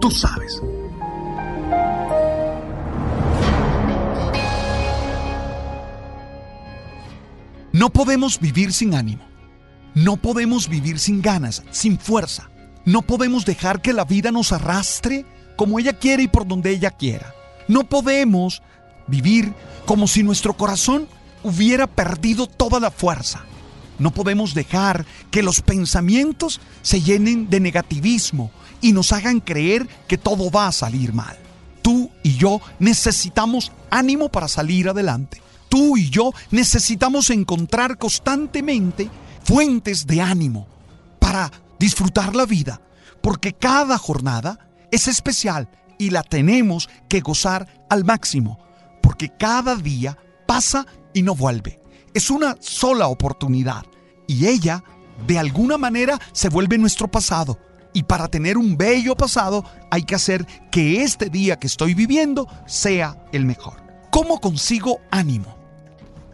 Tú sabes. No podemos vivir sin ánimo. No podemos vivir sin ganas, sin fuerza. No podemos dejar que la vida nos arrastre como ella quiere y por donde ella quiera. No podemos vivir como si nuestro corazón hubiera perdido toda la fuerza. No podemos dejar que los pensamientos se llenen de negativismo y nos hagan creer que todo va a salir mal. Tú y yo necesitamos ánimo para salir adelante. Tú y yo necesitamos encontrar constantemente fuentes de ánimo para disfrutar la vida, porque cada jornada es especial y la tenemos que gozar al máximo, porque cada día pasa y no vuelve. Es una sola oportunidad y ella, de alguna manera, se vuelve nuestro pasado. Y para tener un bello pasado hay que hacer que este día que estoy viviendo sea el mejor. ¿Cómo consigo ánimo?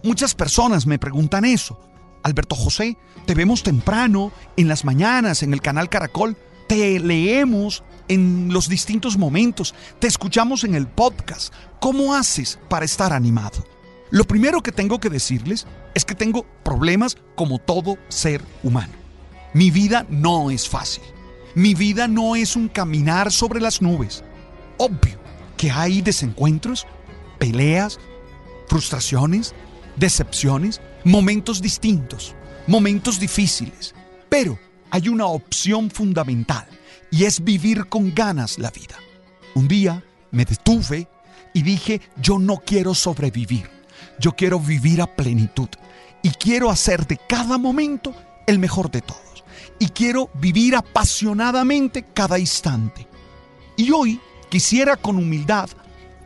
Muchas personas me preguntan eso. Alberto José, te vemos temprano, en las mañanas, en el canal Caracol, te leemos en los distintos momentos, te escuchamos en el podcast. ¿Cómo haces para estar animado? Lo primero que tengo que decirles es que tengo problemas como todo ser humano. Mi vida no es fácil. Mi vida no es un caminar sobre las nubes. Obvio que hay desencuentros, peleas, frustraciones, decepciones, momentos distintos, momentos difíciles. Pero hay una opción fundamental y es vivir con ganas la vida. Un día me detuve y dije, yo no quiero sobrevivir, yo quiero vivir a plenitud y quiero hacer de cada momento el mejor de todos. Y quiero vivir apasionadamente cada instante. Y hoy quisiera con humildad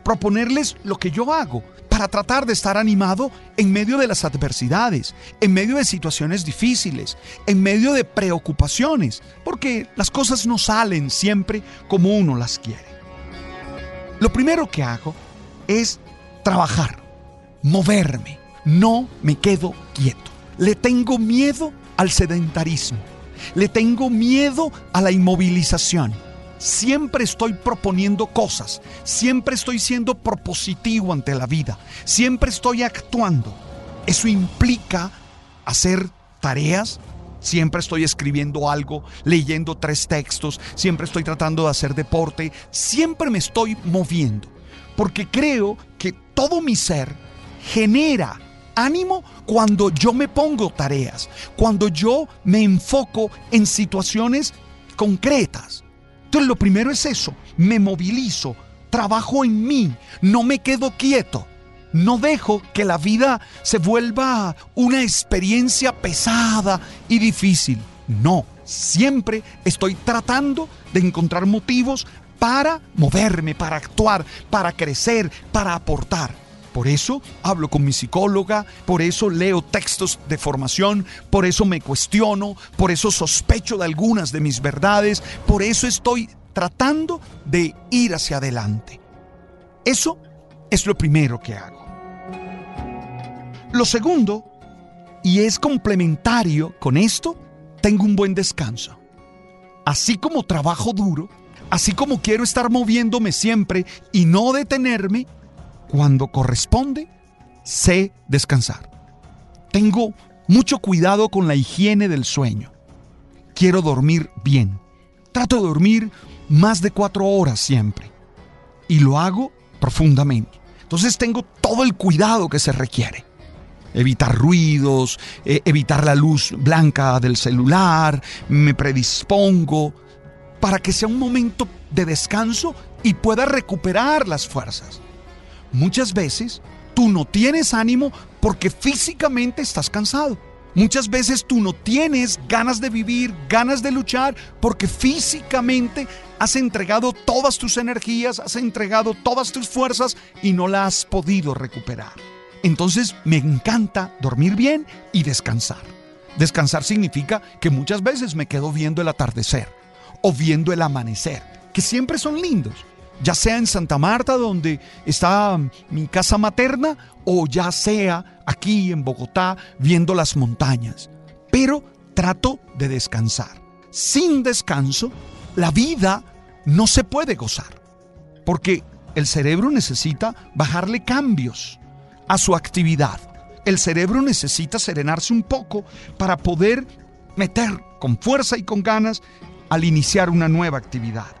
proponerles lo que yo hago para tratar de estar animado en medio de las adversidades, en medio de situaciones difíciles, en medio de preocupaciones, porque las cosas no salen siempre como uno las quiere. Lo primero que hago es trabajar, moverme, no me quedo quieto. Le tengo miedo al sedentarismo, le tengo miedo a la inmovilización. Siempre estoy proponiendo cosas, siempre estoy siendo propositivo ante la vida, siempre estoy actuando. Eso implica hacer tareas, siempre estoy escribiendo algo, leyendo tres textos, siempre estoy tratando de hacer deporte, siempre me estoy moviendo, porque creo que todo mi ser genera ánimo cuando yo me pongo tareas, cuando yo me enfoco en situaciones concretas. Entonces lo primero es eso, me movilizo, trabajo en mí, no me quedo quieto. No dejo que la vida se vuelva una experiencia pesada y difícil. No, siempre estoy tratando de encontrar motivos para moverme, para actuar, para crecer, para aportar. Por eso hablo con mi psicóloga, por eso leo textos de formación, por eso me cuestiono, por eso sospecho de algunas de mis verdades, por eso estoy tratando de ir hacia adelante. Eso es lo primero que hago. Lo segundo, y es complementario con esto, tengo un buen descanso. Así como trabajo duro, así como quiero estar moviéndome siempre y no detenerme, cuando corresponde, sé descansar. Tengo mucho cuidado con la higiene del sueño. Quiero dormir bien. Trato de dormir más de cuatro horas siempre. Y lo hago profundamente. Entonces tengo todo el cuidado que se requiere. Evitar ruidos, eh, evitar la luz blanca del celular, me predispongo para que sea un momento de descanso y pueda recuperar las fuerzas. Muchas veces tú no tienes ánimo porque físicamente estás cansado. Muchas veces tú no tienes ganas de vivir, ganas de luchar, porque físicamente has entregado todas tus energías, has entregado todas tus fuerzas y no las has podido recuperar. Entonces me encanta dormir bien y descansar. Descansar significa que muchas veces me quedo viendo el atardecer o viendo el amanecer, que siempre son lindos ya sea en Santa Marta, donde está mi casa materna, o ya sea aquí en Bogotá, viendo las montañas. Pero trato de descansar. Sin descanso, la vida no se puede gozar, porque el cerebro necesita bajarle cambios a su actividad. El cerebro necesita serenarse un poco para poder meter con fuerza y con ganas al iniciar una nueva actividad.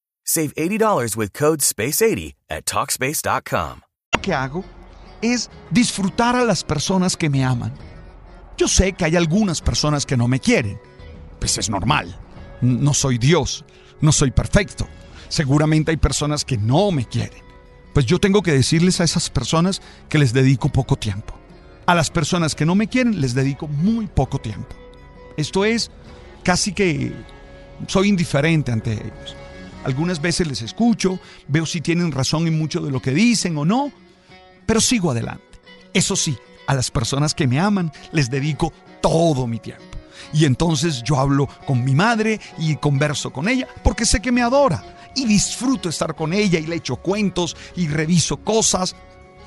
Save $80 with code SPACE80 at TalkSpace.com. Lo que hago es disfrutar a las personas que me aman. Yo sé que hay algunas personas que no me quieren. Pues es normal. No soy Dios. No soy perfecto. Seguramente hay personas que no me quieren. Pues yo tengo que decirles a esas personas que les dedico poco tiempo. A las personas que no me quieren les dedico muy poco tiempo. Esto es casi que soy indiferente ante ellos. Algunas veces les escucho, veo si tienen razón en mucho de lo que dicen o no, pero sigo adelante. Eso sí, a las personas que me aman les dedico todo mi tiempo. Y entonces yo hablo con mi madre y converso con ella porque sé que me adora y disfruto estar con ella y le echo cuentos y reviso cosas.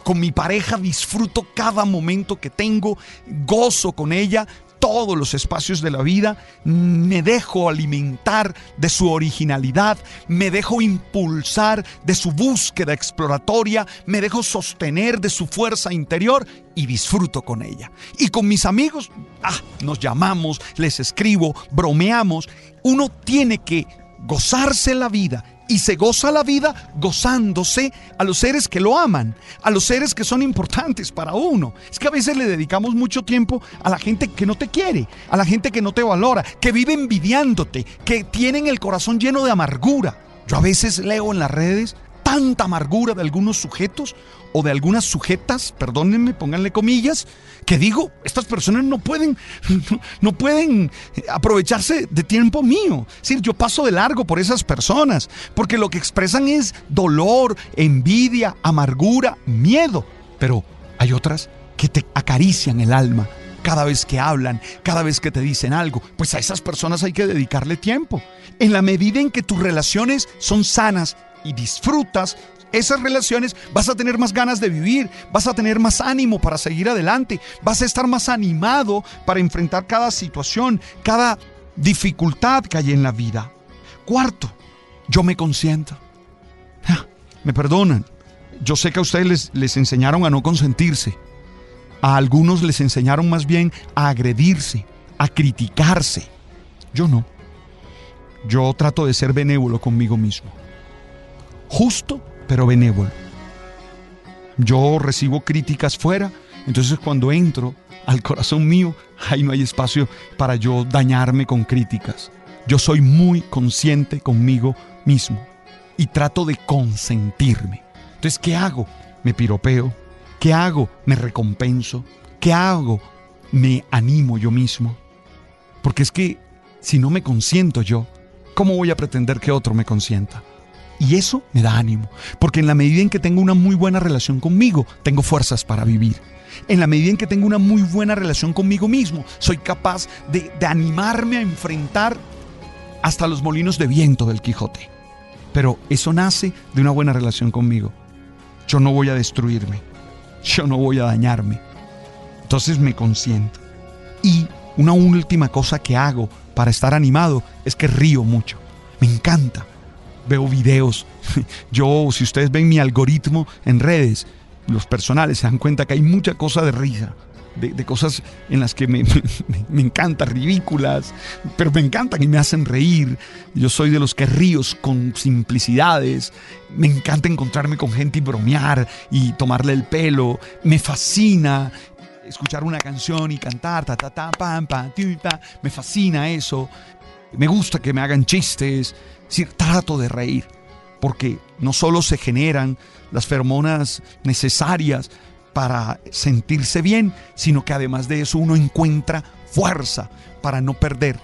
Con mi pareja disfruto cada momento que tengo, gozo con ella, todos los espacios de la vida, me dejo alimentar de su originalidad, me dejo impulsar de su búsqueda exploratoria, me dejo sostener de su fuerza interior y disfruto con ella. Y con mis amigos, ah, nos llamamos, les escribo, bromeamos. Uno tiene que gozarse la vida y se goza la vida gozándose a los seres que lo aman, a los seres que son importantes para uno. Es que a veces le dedicamos mucho tiempo a la gente que no te quiere, a la gente que no te valora, que vive envidiándote, que tienen el corazón lleno de amargura. Yo a veces leo en las redes tanta amargura de algunos sujetos o de algunas sujetas, perdónenme, pónganle comillas, que digo, estas personas no pueden, no pueden aprovecharse de tiempo mío. Es decir, yo paso de largo por esas personas, porque lo que expresan es dolor, envidia, amargura, miedo. Pero hay otras que te acarician el alma cada vez que hablan, cada vez que te dicen algo. Pues a esas personas hay que dedicarle tiempo. En la medida en que tus relaciones son sanas y disfrutas esas relaciones, vas a tener más ganas de vivir, vas a tener más ánimo para seguir adelante, vas a estar más animado para enfrentar cada situación, cada dificultad que hay en la vida. Cuarto, yo me consiento. Me perdonan, Yo sé que a ustedes les, les enseñaron a no consentirse. A algunos les enseñaron más bien a agredirse, a criticarse. Yo no. Yo trato de ser benévolo conmigo mismo. Justo, pero benévolo. Yo recibo críticas fuera, entonces cuando entro al corazón mío, ahí no hay espacio para yo dañarme con críticas. Yo soy muy consciente conmigo mismo y trato de consentirme. Entonces, ¿qué hago? Me piropeo. ¿Qué hago? Me recompenso. ¿Qué hago? Me animo yo mismo. Porque es que si no me consiento yo, ¿cómo voy a pretender que otro me consienta? Y eso me da ánimo, porque en la medida en que tengo una muy buena relación conmigo, tengo fuerzas para vivir. En la medida en que tengo una muy buena relación conmigo mismo, soy capaz de, animarme a enfrentar hasta los molinos de viento del Quijote. Pero eso nace de una buena relación conmigo. Yo no voy a destruirme. Yo no voy a dañarme. Entonces me consiento. Y una última cosa que hago para estar animado es que río mucho. Me encanta veo videos. Yo, si ustedes ven mi algoritmo en redes, los personales se dan cuenta que hay mucha cosa de risa. De, cosas en las que me, me, me, encantan, ridículas, pero me encantan y me hacen reír. Yo soy de los que ríos con simplicidades. Me encanta encontrarme con gente y bromear y tomarle el pelo. Me fascina escuchar una canción y cantar, ta, ta, ta, pam, pam, Me fascina eso. Me gusta que me hagan chistes decir, trato de reír, porque no solo se generan las feromonas necesarias para sentirse bien, sino que además de eso uno encuentra fuerza para no perder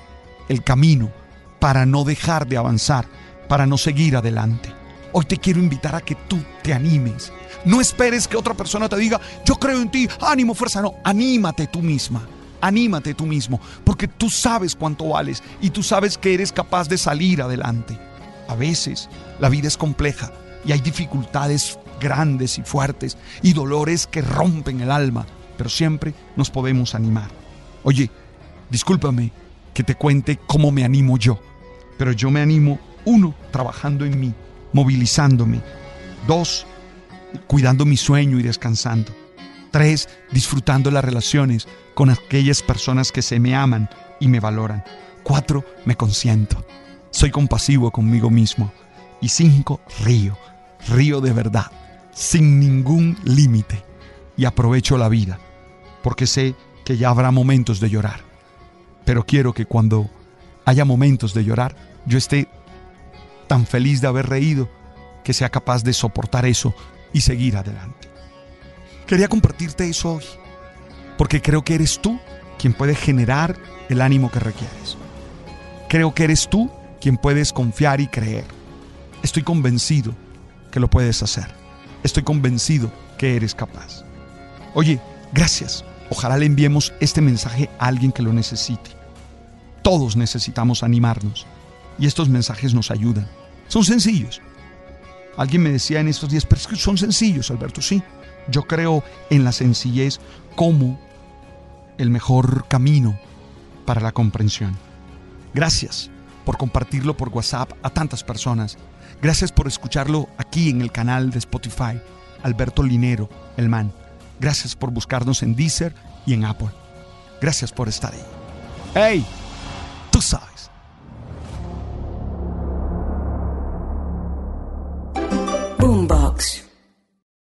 el camino, para no dejar de avanzar, para no seguir adelante. Hoy te quiero invitar a que tú te animes. No esperes que otra persona te diga, yo creo en ti, ánimo, fuerza. No, anímate tú misma. Anímate tú mismo, porque tú sabes cuánto vales y tú sabes que eres capaz de salir adelante. A veces la vida es compleja y hay dificultades grandes y fuertes y dolores que rompen el alma, pero siempre nos podemos animar. Oye, discúlpame que te cuente cómo me animo yo, pero yo me animo, uno, trabajando en mí, movilizándome, dos, cuidando mi sueño y descansando. Tres, disfrutando las relaciones con aquellas personas que se me aman y me valoran. Cuatro, me consiento. Soy compasivo conmigo mismo. Y cinco, río. Río de verdad, sin ningún límite. Y aprovecho la vida, porque sé que ya habrá momentos de llorar. Pero quiero que cuando haya momentos de llorar, yo esté tan feliz de haber reído que sea capaz de soportar eso y seguir adelante. Quería compartirte eso hoy, porque creo que eres tú quien puede generar el ánimo que requieres. Creo que eres tú quien puedes confiar y creer. Estoy convencido que lo puedes hacer. Estoy convencido que eres capaz. Oye, gracias. Ojalá le enviemos este mensaje a alguien que lo necesite. Todos necesitamos animarnos y estos mensajes nos ayudan. Son sencillos. Alguien me decía en estos días, pero es que son sencillos, Alberto, sí. Yo creo en la sencillez como el mejor camino para la comprensión. Gracias por compartirlo por WhatsApp a tantas personas. Gracias por escucharlo aquí en el canal de Spotify, Alberto Linero, el man. Gracias por buscarnos en Deezer y en Apple. Gracias por estar ahí. ¡Hey! Tú sabes.